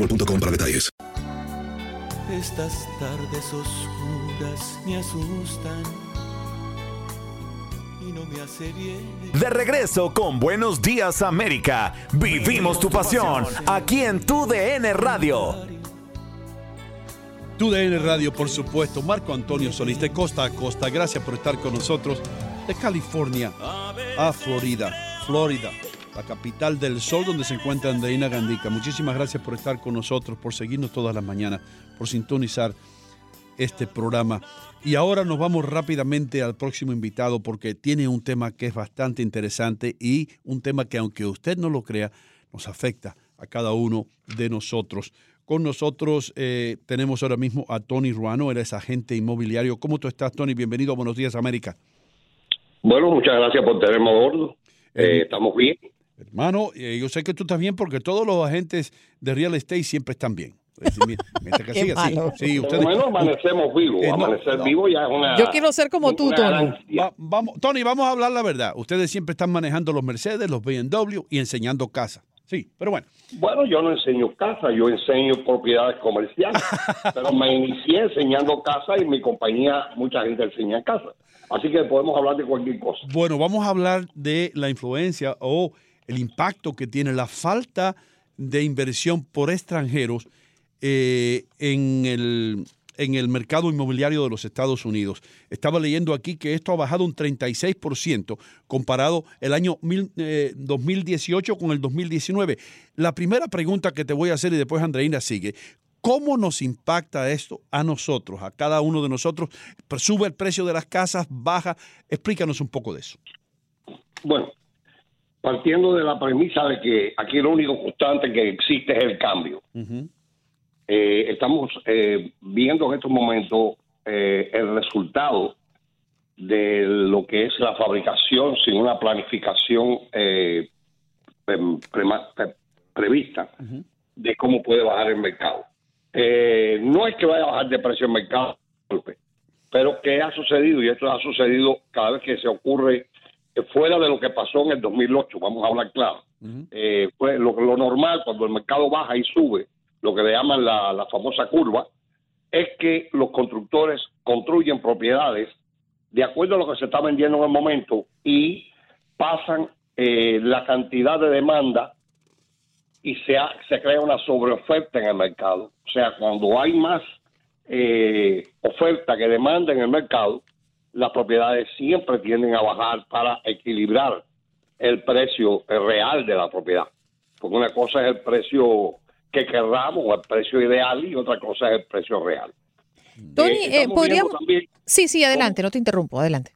boostmobile.com para detalles. Estas tardes oscuras me asustan y no me hace bien. De regreso con Buenos Días América. Vivimos tu pasión aquí en tu DN Radio. Tu DN Radio, por supuesto. Marco Antonio Solís de Costa a Costa. Gracias por estar con nosotros de California a Florida. Florida la capital del sol donde se encuentra Andreina Gandica. Muchísimas gracias por estar con nosotros, por seguirnos todas las mañanas, por sintonizar este programa. Y ahora nos vamos rápidamente al próximo invitado porque tiene un tema que es bastante interesante y un tema que aunque usted no lo crea, nos afecta a cada uno de nosotros. Con nosotros eh, tenemos ahora mismo a Tony Ruano, él es agente inmobiliario. ¿Cómo tú estás, Tony? Bienvenido a Buenos Días, América. Bueno, muchas gracias por tenerme a bordo. Eh, estamos bien. Hermano, eh, yo sé que tú estás bien porque todos los agentes de real estate siempre están bien. sí, ustedes, bueno, amanecemos vivos. Eh, amanecer vivo ya es una. Yo quiero ser como tú, Tony. vamos, Tony, vamos a hablar la verdad. Ustedes siempre están manejando los Mercedes, los BMW y enseñando casas. Sí, pero bueno. Bueno, yo no enseño casa, yo enseño propiedades comerciales. pero me inicié enseñando casa y mi compañía, mucha gente enseña casa. Así que podemos hablar de cualquier cosa. Bueno, vamos a hablar de la influencia o el impacto que tiene la falta de inversión por extranjeros eh, en, el, en el mercado inmobiliario de los Estados Unidos. Estaba leyendo aquí que esto ha bajado un 36% comparado el año 2018 eh, con el 2019. La primera pregunta que te voy a hacer y después Andreina sigue. ¿Cómo nos impacta esto a nosotros, a cada uno de nosotros? ¿Sube el precio de las casas? ¿Baja? Explícanos un poco de eso. Bueno, partiendo de la premisa de que aquí lo único constante que existe es el cambio. Eh, estamos eh, viendo en estos momentos eh, el resultado de lo que es la fabricación sin una planificación prevista de cómo puede bajar el mercado. no es que vaya a bajar de precio el mercado, pero ¿qué ha sucedido? Y esto ha sucedido cada vez que se ocurre fuera de lo que pasó en el 2008, vamos a hablar claro. Eh, fue lo, normal cuando el mercado baja y sube, lo que le llaman la, famosa curva, es que los constructores construyen propiedades de acuerdo a lo que se está vendiendo en el momento y pasan eh, la cantidad de demanda y se, se crea una sobreoferta en el mercado. O sea, cuando hay más eh, oferta que demanda en el mercado, las propiedades siempre tienden a bajar para equilibrar el precio real de la propiedad. Porque una cosa es el precio que querramos o el precio ideal y otra cosa es el precio real. Tony, Eh, eh, podríamos... también- Sí, sí, adelante, no te interrumpo, adelante.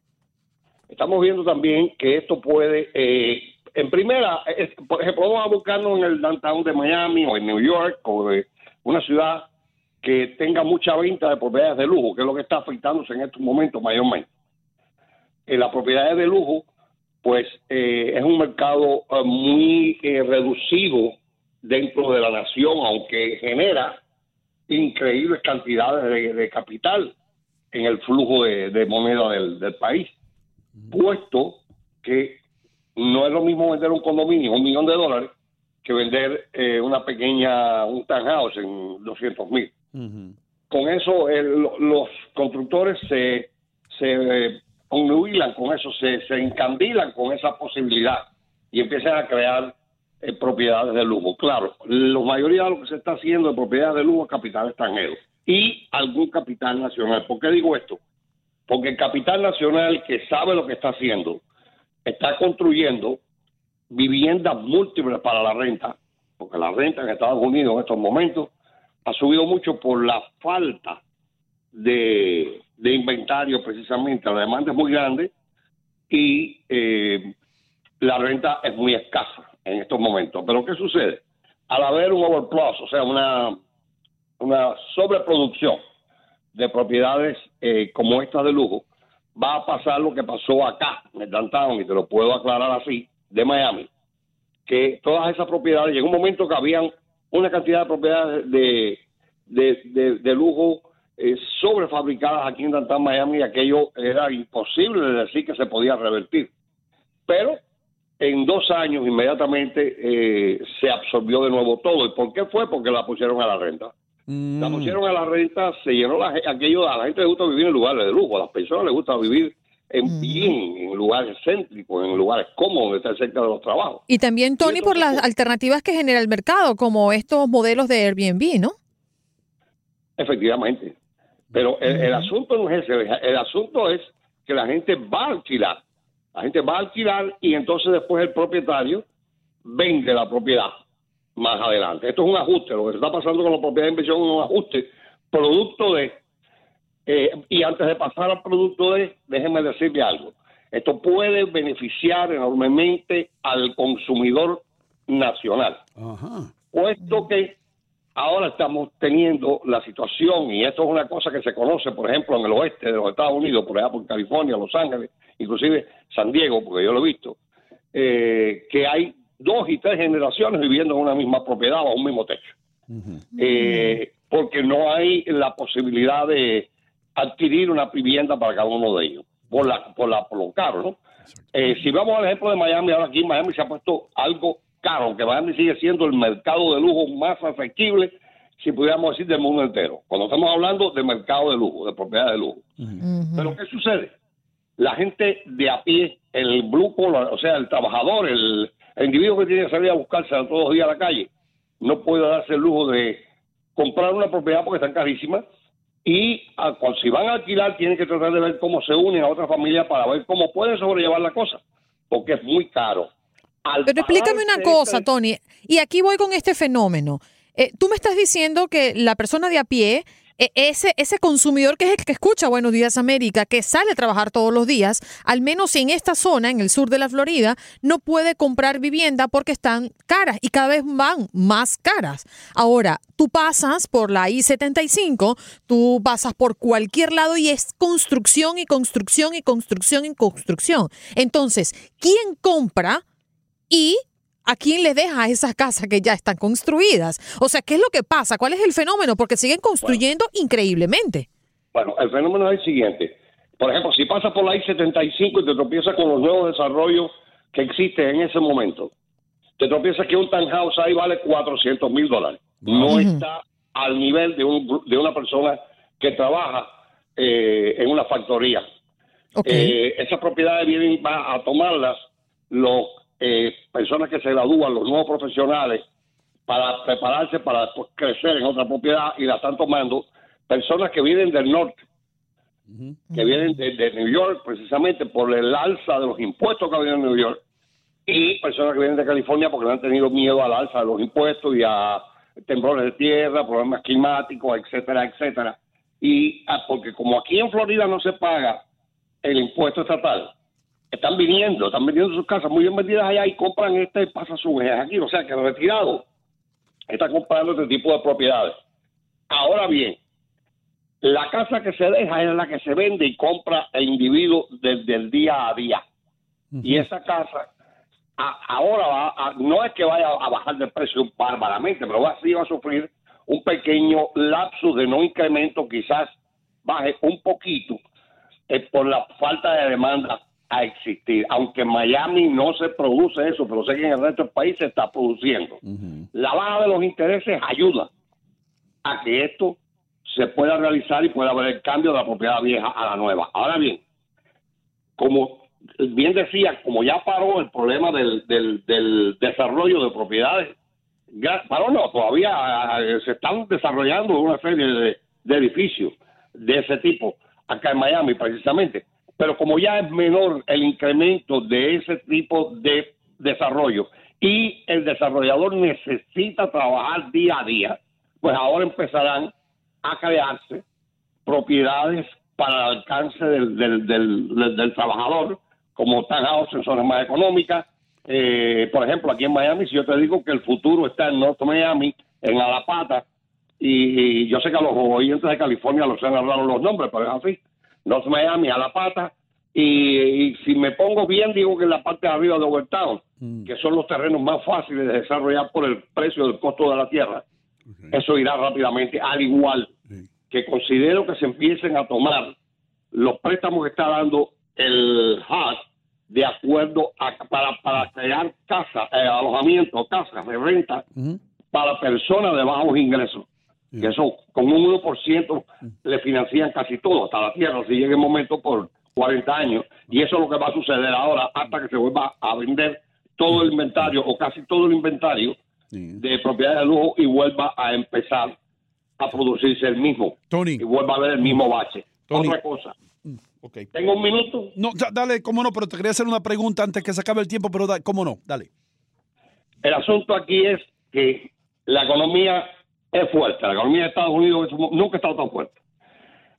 Estamos viendo también que esto puede, eh, en primera, es- por ejemplo, vamos a buscarnos en el downtown de Miami o en New York o de una ciudad que tenga mucha venta de propiedades de lujo, que es lo que está afectándose en estos momentos mayormente. En las propiedades de lujo, pues eh, es un mercado eh, muy eh, reducido dentro de la nación, aunque genera increíbles cantidades de, de capital en el flujo de, de moneda del, del país, puesto que no es lo mismo vender un condominio, un millón de dólares, que vender eh, una pequeña, un townhouse en 200 mil. Con eso los constructores se, se eh, obnubilan con eso, se, se encandilan con esa posibilidad y empiezan a crear eh, propiedades de lujo. Claro, la mayoría de lo que se está haciendo de propiedades de lujo es capital extranjero y algún capital nacional. ¿Por qué digo esto? Porque el capital nacional que sabe lo que está haciendo está construyendo viviendas múltiples para la renta, porque la renta en Estados Unidos en estos momentos ha subido mucho por la falta de, inventario precisamente. La demanda es muy grande y eh, la renta es muy escasa en estos momentos. Pero ¿qué sucede? Al haber un overplus, o sea, una, una sobreproducción de propiedades eh, como esta de lujo, va a pasar lo que pasó acá en el downtown, y te lo puedo aclarar así, de Miami, que todas esas propiedades, llegó un momento que habían una cantidad de propiedades de, de, de- de lujo eh, sobrefabricadas aquí en downtown Miami y aquello era imposible de decir que se podía revertir. Pero en dos años inmediatamente eh, se absorbió de nuevo todo. ¿Y por qué fue? Porque la pusieron a la renta. La pusieron a la renta, se llenó la, aquello, a la gente le gusta vivir en lugares de lujo, a las personas les gusta vivir en bien, en lugares céntricos, en lugares cómodos, están cerca de los trabajos. Y también, Tony, por las alternativas que genera el mercado, como estos modelos de Airbnb, ¿no? Efectivamente. Pero el, el asunto no es ese, el asunto es que la gente va a alquilar. La gente va a alquilar y entonces después el propietario vende la propiedad más adelante. Esto es un ajuste, lo que se está pasando con la propiedad de inversión es un ajuste producto de, eh, y antes de pasar al producto de, déjeme decirle algo, esto puede beneficiar enormemente al consumidor nacional. Puesto que ahora estamos teniendo la situación, y esto es una cosa que se conoce, por ejemplo, en el oeste de los Estados Unidos, por allá por California, Los Ángeles, inclusive San Diego, porque yo lo he visto, eh, que hay dos y tres generaciones viviendo en una misma propiedad o un mismo techo. Eh, porque no hay la posibilidad de adquirir una vivienda para cada uno de ellos, por, la, por, la, por lo caro, ¿no? Eh, si vamos al ejemplo de Miami, ahora aquí en Miami se ha puesto algo caro, aunque Miami sigue siendo el mercado de lujo más asequible, si pudiéramos decir, del mundo entero. Cuando estamos hablando de mercado de lujo, de propiedad de lujo. Pero ¿qué sucede? La gente de a pie, el blue collar, o sea, el trabajador, el, el individuo que tiene que salir a buscarse todos los días a la calle, no puede darse el lujo de comprar una propiedad porque están carísimas y a- cuando, si van a alquilar tienen que tratar de ver cómo se unen a otra familia para ver cómo pueden sobrellevar la cosa, porque es muy caro. Al Pero explícame una cosa, Tony, y aquí voy con este fenómeno. Eh, tú me estás diciendo que la persona de a pie, ese, ese consumidor que es el que escucha Buenos Días América, que sale a trabajar todos los días, al menos en esta zona, en el sur de la Florida, no puede comprar vivienda porque están caras y cada vez van más caras. Ahora, tú pasas por la I-75, tú pasas por cualquier lado y es construcción y construcción y construcción y construcción. Entonces, ¿quién compra? y a quién le deja esas casas que ya están construidas. O sea, ¿qué es lo que pasa? ¿Cuál es el fenómeno? Porque siguen construyendo increíblemente. Bueno, el fenómeno es el siguiente. Por ejemplo, si pasas por la I-75 y te tropiezas con los nuevos desarrollos que existen en ese momento, te tropiezas que un townhouse ahí vale 400 mil dólares. No está al nivel de, un, de una persona que trabaja eh, en una factoría. Eh, esas propiedades vienen va a tomarlas los eh, personas que se gradúan, los nuevos profesionales, para prepararse para después crecer en otra propiedad y la están tomando personas que vienen del norte, que vienen de, de New York precisamente por el alza de los impuestos que ha habido en New York y personas que vienen de California porque le han tenido miedo al alza de los impuestos y a temblores de tierra, problemas climáticos, etcétera, etcétera. Y ah, porque como aquí en Florida no se paga el impuesto estatal, están viniendo, están vendiendo sus casas muy bien vendidas allá y compran este pasa su vejez aquí. O sea que el retirado está comprando este tipo de propiedades. Ahora bien, la casa que se deja es la que se vende y compra el individuo desde el día a día. Y esa casa a- ahora va a- no es que vaya a bajar de precio bárbaramente, pero va, sí va a sufrir un pequeño lapso de no incremento, quizás baje un poquito eh, por la falta de demanda a existir. Aunque en Miami no se produce eso, pero sé que en el resto del país se está produciendo. La baja de los intereses ayuda a que esto se pueda realizar y pueda haber el cambio de la propiedad vieja a la nueva. Ahora bien, como bien decía, como ya paró el problema del, del, del desarrollo de propiedades, ya paró no, todavía eh, se están desarrollando una serie de, de edificios de ese tipo acá en Miami precisamente, pero como ya es menor el incremento de ese tipo de desarrollo y el desarrollador necesita trabajar día a día, pues ahora empezarán a crearse propiedades para el alcance del, del, del, trabajador, como townhouse en zonas más económicas. Eh, por ejemplo, aquí en Miami, si yo te digo que el futuro está en North Miami, en Alapata, y, y yo sé que a los oyentes de California los han hablado los nombres, pero es así. North Miami, Alapata, y, y si me pongo bien, digo que en la parte de arriba de Overtown, que son los terrenos más fáciles de desarrollar por el precio del costo de la tierra, eso irá rápidamente, al igual que considero que se empiecen a tomar los préstamos que está dando el HUD de acuerdo a, para, para crear casas, eh, alojamientos, casas de renta para personas de bajos ingresos. Que eso con un 1% le financian casi todo, hasta la tierra, si llega el momento por 40 años. Y eso es lo que va a suceder ahora hasta que se vuelva a vender todo el inventario o casi todo el inventario de propiedades de lujo y vuelva a empezar a producirse el mismo. Y vuelva a haber el mismo bache. Otra cosa. ¿Tengo un minuto? No, da- dale, cómo no, pero te quería hacer una pregunta antes que se acabe el tiempo, pero da- cómo no, dale. El asunto aquí es que la economía es fuerte. La economía de Estados Unidos nunca ha estado tan fuerte.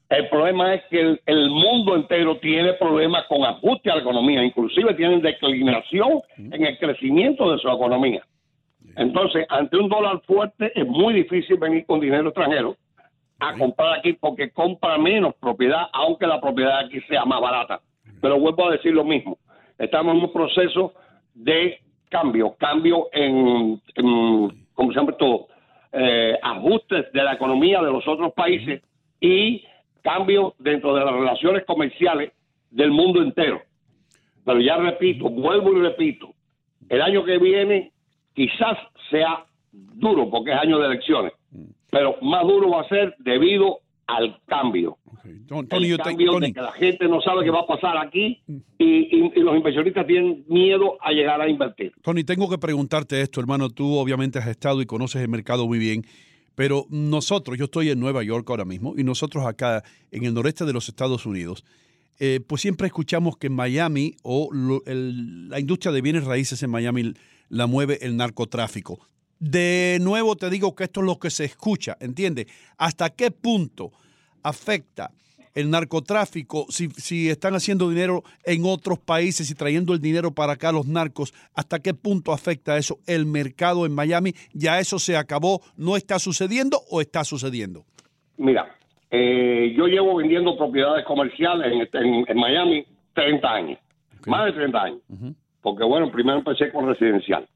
El problema es que el, el mundo entero tiene problemas con ajuste a la economía, inclusive tienen declinación en el crecimiento de su economía. Entonces, ante un dólar fuerte es muy difícil venir con dinero extranjero a comprar aquí porque compra menos propiedad, aunque la propiedad aquí sea más barata. Pero vuelvo a decir lo mismo. Estamos en un proceso de cambio, cambio en, en como siempre todo, eh, ajustes de la economía de los otros países y cambio dentro de las relaciones comerciales del mundo entero. Pero ya repito, vuelvo y repito, el año que viene quizás sea duro porque es año de elecciones, pero más duro va a ser debido al cambio. Tony, el cambio Tony. de que la gente no sabe qué va a pasar aquí y, y- y los inversionistas tienen miedo a llegar a invertir. Tony, tengo que preguntarte esto, hermano. Tú obviamente has estado y conoces el mercado muy bien, pero nosotros, yo estoy en Nueva York ahora mismo, y nosotros acá en el noreste de los Estados Unidos, eh, pues siempre escuchamos que en Miami o lo- el- la industria de bienes raíces en Miami la mueve el narcotráfico. De nuevo te digo que esto es lo que se escucha, ¿entiendes? ¿Hasta qué punto afecta el narcotráfico si, si están haciendo dinero en otros países y trayendo el dinero para acá los narcos? ¿Hasta qué punto afecta eso el mercado en Miami? ¿Ya eso se acabó? ¿No está sucediendo o está sucediendo? Mira, eh, yo llevo vendiendo propiedades comerciales en, en- en Miami 30 años, más de 30 años, porque bueno, primero empecé con residencial.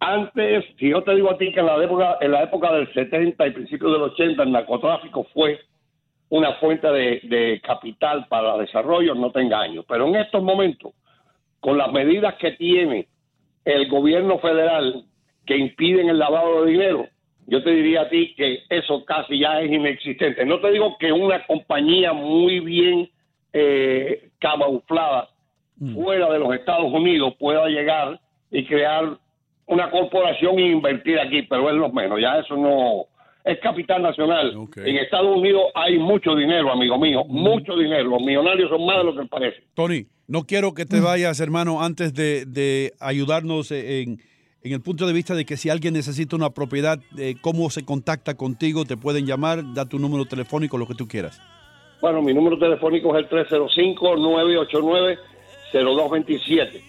Antes, si yo te digo a ti que en la época, en la época del 70 y principios del 80 el narcotráfico fue una fuente de, de capital para desarrollo, no te engaño. Pero en estos momentos, con las medidas que tiene el gobierno federal que impiden el lavado de dinero, yo te diría a ti que eso casi ya es inexistente. No te digo que una compañía muy bien eh, camuflada fuera de los Estados Unidos pueda llegar y crear una corporación e invertir aquí, pero es lo menos. Ya eso no, es capital nacional. En Estados Unidos hay mucho dinero, amigo mío, mucho dinero. Los millonarios son más de lo que parece. Tony, no quiero que te vayas, hermano, antes de, de ayudarnos en, en, el punto de vista de que si alguien necesita una propiedad, eh, ¿cómo se contacta contigo? ¿Te pueden llamar? Da tu número telefónico, lo que tú quieras. Bueno, mi número telefónico es el 305-989-0227.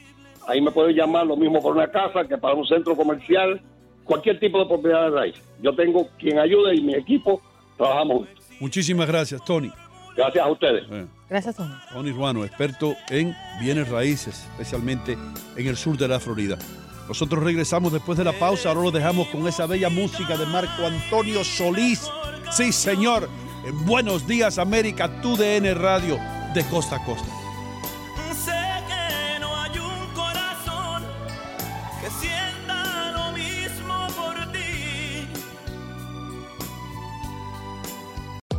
Ahí me pueden llamar lo mismo por una casa que para un centro comercial cualquier tipo de propiedad de raíz. Yo tengo quien ayude y mi equipo trabajamos juntos. Muchísimas gracias, Tony. Gracias a ustedes. Gracias, Tony. Tony Ruano, experto en bienes raíces, especialmente en el sur de la Florida. Nosotros regresamos después de la pausa, ahora lo dejamos con esa bella música de Marco Antonio Solís. Sí, señor. En Buenos Días América, tu DN Radio, de costa a costa.